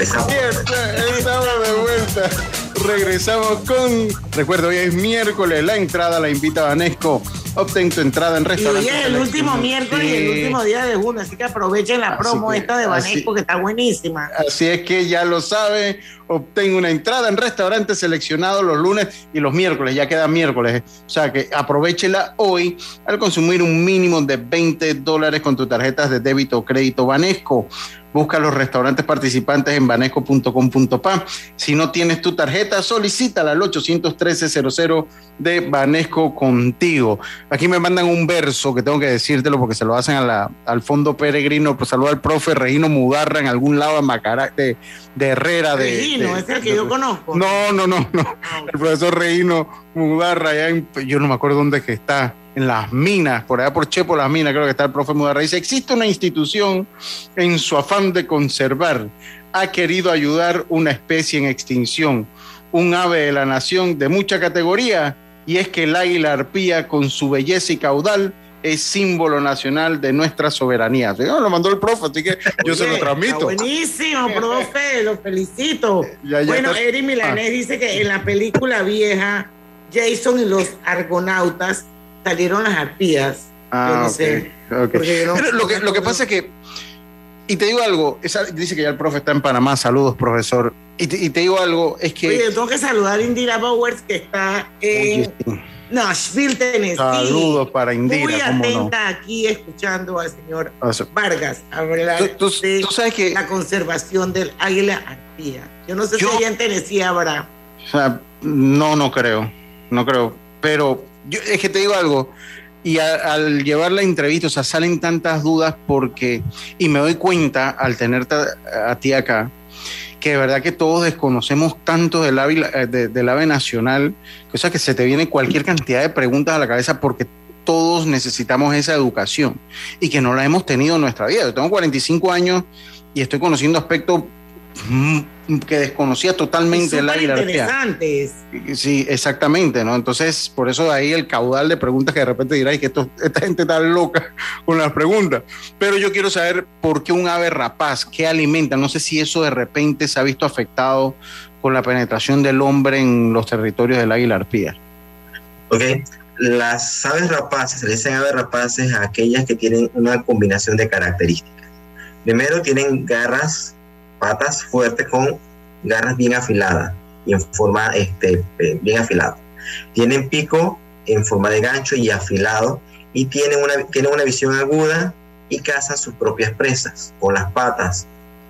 Estamos de vuelta. Regresamos con. Recuerdo, hoy es miércoles. La entrada la invita Vanesco. Obtén tu entrada en Y hoy es el último miércoles y el último día de junio, así que aprovechen la Así promo que- esta de así- Banesco que está buenísima. Así es que ya lo sabe, obtén una entrada en restaurantes seleccionados los lunes y los miércoles, ya queda miércoles. O sea que aprovechela hoy al consumir un mínimo de 20 dólares con tus tarjetas de débito o crédito Banesco. Busca los restaurantes participantes en banesco.com.pa. Si no tienes tu tarjeta, solicítala al 813-00 de Banesco contigo. Aquí me mandan un verso que tengo que decírtelo porque se lo hacen a la- al fondo peregrino. Pues saluda al profe Regino Mugarra en algún lado de, Macará, de, de Herrera. De, Regino, de- es el que yo conozco. No, no, no, no. El profesor Regino Mugarra, allá en- yo no me acuerdo dónde es que está, en las minas, por allá por Chepo, las minas, creo que está el profe Mugarra. Dice, existe una institución en su afán de conservar, ha querido ayudar una especie en extinción, un ave de la nación de mucha categoría, y es que el águila arpía con su belleza y caudal es símbolo nacional de nuestra soberanía. Sí, Lo mandó el profe, así que yo se lo transmito. buenísimo, profe, lo felicito. Ya, ya bueno, está- Eri Milanés Ah. dice que en la película vieja, Jason y los argonautas salieron las arpías. Ah, Yo no ok, sé, ok. porque yo no- Pero lo que, lo que pasa es que, y te digo algo, esa- dice que ya el profe está en Panamá, saludos, profesor. Y te, y te digo algo, es que... Oye, tengo que saludar a Indira Bowers, que está en Oye. Nashville, Tennessee. Saludos para Indira, Muy cómo no. atenta aquí escuchando al señor sea, Vargas hablar Tú- tú- de tú sabes que- la conservación del águila arpía. Yo no sé Yo- si allá en Tennessee habrá. O sea, no, no creo, no creo. Pero yo, es que te digo algo, y al llevar la entrevista, o sea, salen tantas dudas porque, y me doy cuenta al tenerte a, ti acá, que de verdad que todos desconocemos tanto del ave, eh, de- del ave nacional, o sea, que se te viene cualquier cantidad de preguntas a la cabeza porque todos necesitamos esa educación y que no la hemos tenido en nuestra vida. Yo tengo 45 años y estoy conociendo aspectos mm, que desconocía totalmente del águila arpía. interesantes. Sí, exactamente, ¿no? Entonces, por eso de ahí el caudal de preguntas que de repente dirás que esto- esta gente está loca con las preguntas. Pero yo quiero saber por qué un ave rapaz, qué alimenta. No sé si eso de repente se ha visto afectado con la penetración del hombre en los territorios del águila arpía. Ok, las aves rapaces, se le dicen aves rapaces a aquellas que tienen una combinación de características. Primero, tienen garras, patas fuertes con garras bien afiladas y en forma este, bien afilada. Tienen pico en forma de gancho y afilado y tienen una, tienen una visión aguda y cazan sus propias presas con las patas,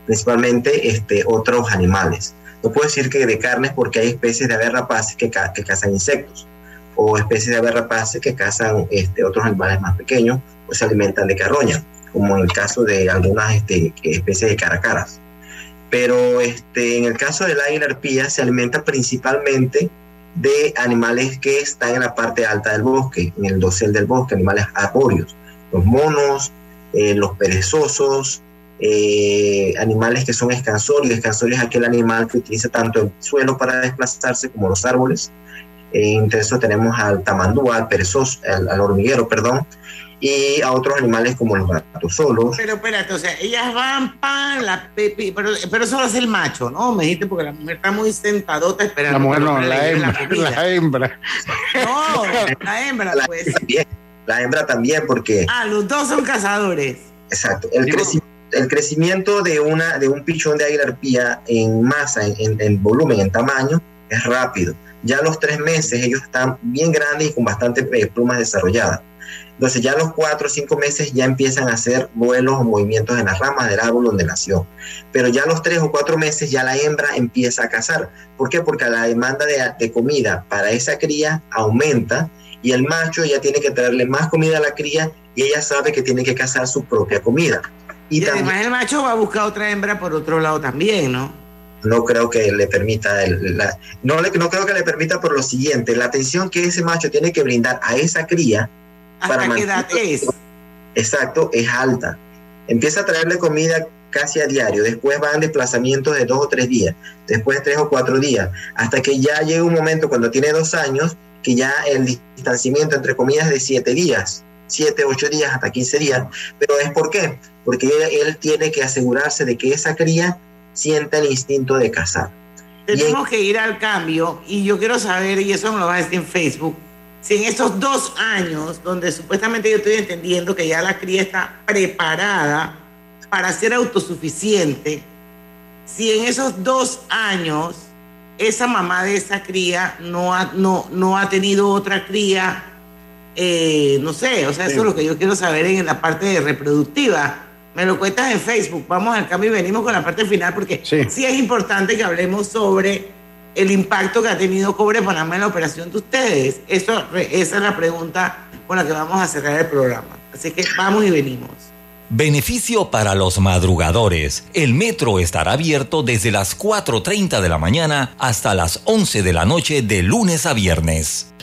principalmente este, otros animales. No puedo decir que de carnes porque hay especies de aves rapaces que cazan insectos o especies de aves rapaces que cazan este, otros animales más pequeños o se alimentan de carroña, como en el caso de algunas este, especies de caracaras. Pero este, en el caso del águila arpía se alimenta principalmente de animales que están en la parte alta del bosque, en el dosel del bosque, animales arbóreos, los monos, eh, los perezosos, eh, animales que son escansorios. Escansorio es aquel animal que utiliza tanto el suelo para desplazarse como los árboles. Eh, entre eso tenemos al tamandúa, al perezoso, al, al hormiguero, perdón, y a otros animales como los gatos solos. Pero espérate, o sea, ellas van pan, la pepi, pero, pero eso lo hace el macho, ¿no? Me dijiste porque la mujer está muy sentadota esperando. La mujer no, la hembra, la hembra. No, la hembra, La pues. hembra también, la hembra también, porque Ah, los dos son cazadores. Exacto. El, creci- el crecimiento de, una, de un pichón de águila arpía en masa, en, en- en volumen, en tamaño, es rápido. Ya a los tres meses ellos están bien grandes y con bastante eh, plumas desarrolladas. Entonces ya a los cuatro o cinco meses ya empiezan a hacer vuelos o movimientos en las ramas del árbol donde nació. Pero ya a los tres o cuatro meses ya la hembra empieza a cazar. ¿Por qué? Porque la demanda de, de comida para esa cría aumenta y el macho ya tiene que traerle más comida a la cría y ella sabe que tiene que cazar su propia comida. Y, además el macho va a buscar otra hembra por otro lado también, ¿no? no creo que le permita, el- la- no, le, no creo que le permita por lo siguiente, la atención que ese macho tiene que brindar a esa cría ¿Hasta qué edad es? Exacto, es alta. Empieza a traerle comida casi a diario, después va en desplazamientos de dos o tres días, después tres o cuatro días, hasta que ya llega un momento cuando tiene dos años que ya el distanciamiento entre comidas es de siete días, siete, ocho días, hasta 15 días. Pero es por qué? Porque él, él tiene que asegurarse de que esa cría sienta el instinto de cazar. Tenemos que ir al cambio y yo quiero saber, y eso me lo va a decir en Facebook, si en esos dos años, donde supuestamente yo estoy entendiendo que ya la cría está preparada para ser autosuficiente, si en esos dos años esa mamá de esa cría no ha, no, no ha tenido otra cría, eh, no sé, o sea, eso es lo que yo quiero saber en la parte reproductiva. Me lo cuentas en Facebook, vamos al cambio y venimos con la parte final porque sí, es importante que hablemos sobre el impacto que ha tenido Cobre Panamá en la operación de ustedes. Eso, esa es la pregunta con la que vamos a cerrar el programa. Así que vamos y venimos. Beneficio para los madrugadores. El metro estará abierto desde las 4.30 de la mañana hasta las 11 de la noche de lunes a viernes.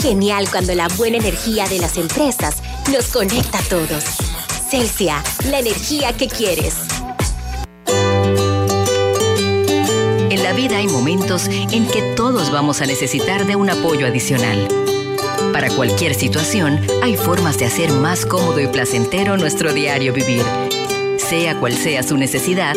Genial cuando la buena energía de las empresas nos conecta a todos. Celsia, la energía que quieres. En la vida hay momentos en que todos vamos a necesitar de un apoyo adicional. Para cualquier situación, hay formas de hacer más cómodo y placentero nuestro diario vivir. Sea cual sea su necesidad,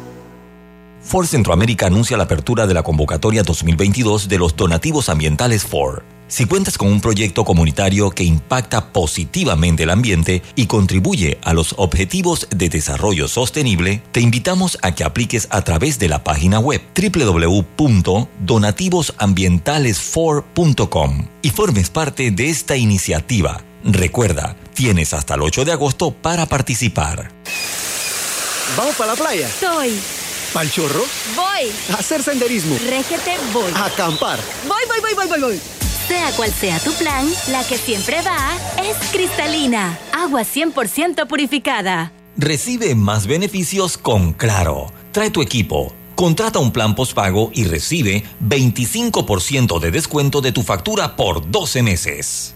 Ford Centroamérica anuncia la apertura de la convocatoria 2022 de los donativos ambientales Ford. Si cuentas con un proyecto comunitario que impacta positivamente el ambiente y contribuye a los objetivos de desarrollo sostenible, te invitamos a que apliques a través de la página web www.donativosambientalesfor.com y formes parte de esta iniciativa. Recuerda, tienes hasta el 8 de agosto para participar. ¿Vamos para la playa? Soy. ¿Pal chorro? Voy. A hacer senderismo. Régete, voy. A acampar. Voy, voy, voy, voy, voy, voy. Sea cual sea tu plan, la que siempre va es cristalina. Agua 100% purificada. Recibe más beneficios con Claro. Trae tu equipo. Contrata un plan postpago y recibe 25% de descuento de tu factura por 12 meses.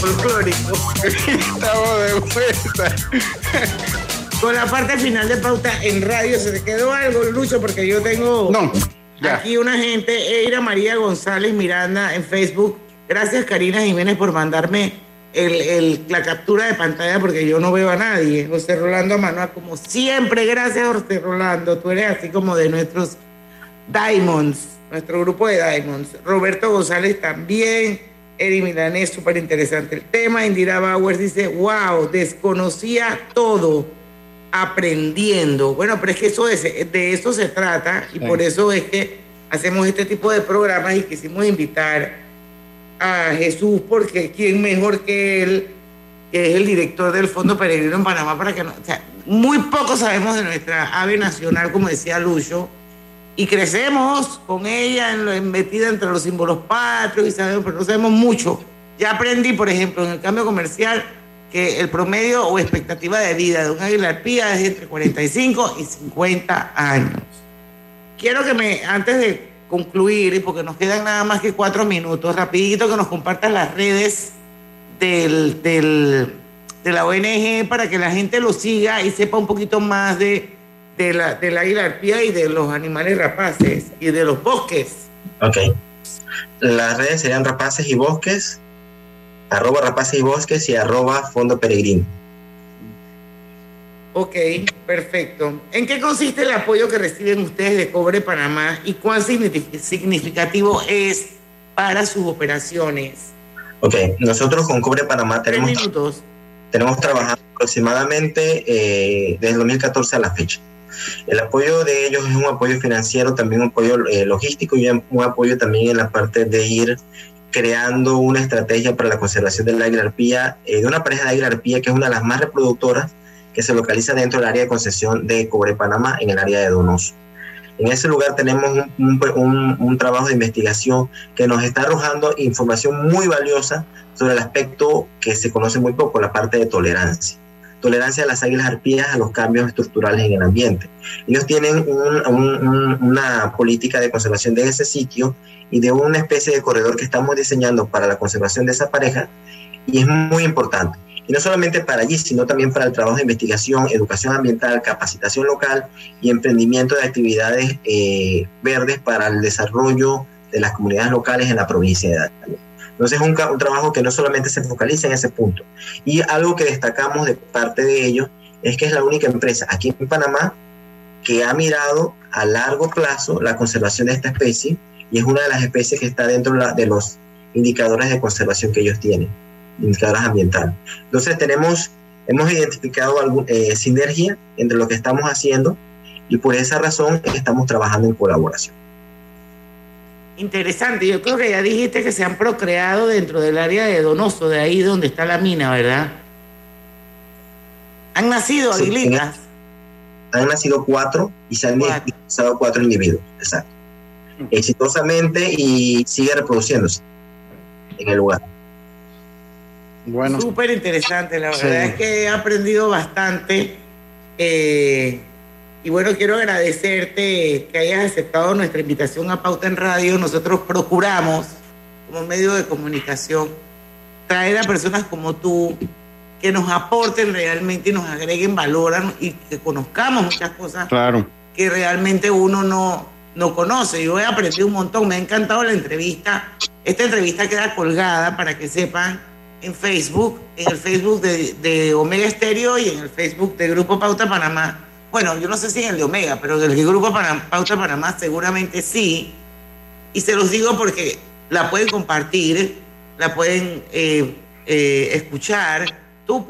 Folclórico. Estamos de vuelta. Con la parte final de pauta en radio, ¿se te quedó algo, Lucho? Porque yo tengo aquí una gente, Eira María González Miranda en Facebook. Gracias, Karina Jiménez, por mandarme el, el- la captura de pantalla porque yo no veo a nadie. José Rolando Manuel, como siempre, gracias, José Rolando. Tú eres así como de nuestros Diamonds, nuestro grupo de Diamonds. Roberto González también. Eri Milanés, súper interesante el tema. Indira Bauer dice, wow, desconocía todo, aprendiendo. Bueno, pero es que eso es- de eso se trata y Sí. por eso es que hacemos este tipo de programas y quisimos invitar a Jesús, porque quién mejor que él, que es el director del Fondo Peregrino en Panamá, para que no, o sea, muy poco sabemos de nuestra ave nacional, como decía Lucho, y crecemos con ella en metida entre los símbolos patrios y sabemos, pero no sabemos mucho. Ya aprendí, por ejemplo, en el cambio comercial, que el promedio o expectativa de vida de un águila arpía es entre 45 y 50 años. Quiero que me, antes de concluir, porque nos quedan nada más que cuatro minutos, rapidito que nos compartas las redes del, del- de la ONG para que la gente lo siga y sepa un poquito más de, de la, del águila arpía y de los animales rapaces y de los bosques. Ok. Las redes serían Rapaces y Bosques, arroba Rapaces y Bosques y arroba Fondo Peregrino. Ok, perfecto. ¿En qué consiste el apoyo que reciben ustedes de Cobre Panamá y cuán signifi- significativo es para sus operaciones? Ok, nosotros con Cobre Panamá tenemos, tenemos trabajando aproximadamente eh, desde el 2014 a la fecha. El apoyo de ellos es un apoyo financiero, también un apoyo eh, logístico y un apoyo también en la parte de ir creando una estrategia para la conservación del águila arpía, eh, de una pareja de águila arpía que es una de las más reproductoras que se localiza dentro del área de concesión de Cobre Panamá, en el área de Donoso. En ese lugar tenemos un trabajo de investigación que nos está arrojando información muy valiosa sobre el aspecto que se conoce muy poco, la parte de tolerancia. Tolerancia de las águilas arpías a los cambios estructurales en el ambiente. Ellos tienen un- un- un- una política de conservación de ese sitio y de una especie de corredor que estamos diseñando para la conservación de esa pareja y es muy importante. Y no solamente para allí, sino también para el trabajo de investigación, educación ambiental, capacitación local y emprendimiento de actividades eh, verdes para el desarrollo de las comunidades locales en la provincia de Dávila. Entonces es un, trabajo que no solamente se focaliza en ese punto. Y algo que destacamos de parte de ellos es que es la única empresa aquí en Panamá que ha mirado a largo plazo la conservación de esta especie y es una de las especies que está dentro de los indicadores de conservación que ellos tienen, indicadores ambientales. Entonces tenemos, hemos identificado algún, eh, sinergia entre lo que estamos haciendo y por esa razón estamos trabajando en colaboración. Interesante. Yo creo que ya dijiste que se han procreado dentro del área de Donoso, de ahí donde está la mina, ¿verdad? Han nacido Sí, aguilitas. Han nacido cuatro y se han identificado cuatro individuos, exacto. Exitosamente y sigue reproduciéndose en el lugar. Bueno. Súper interesante, la Sí. verdad es que he aprendido bastante. eh, y bueno, quiero agradecerte que hayas aceptado nuestra invitación a Pauta en Radio. Nosotros procuramos, como medio de comunicación, traer a personas como tú que nos aporten realmente y nos agreguen valor y que conozcamos muchas cosas Claro. que realmente uno no, no conoce. Yo he aprendido un montón, me ha encantado la entrevista. Esta entrevista queda colgada para que sepan en Facebook, en el Facebook de, de Omega Estéreo y en el Facebook de Grupo Pauta Panamá. Bueno, yo no sé si en el de Omega, pero del Grupo Panam- Pauta Panamá seguramente sí. Y se los digo porque la pueden compartir, la pueden eh, eh, escuchar. Tú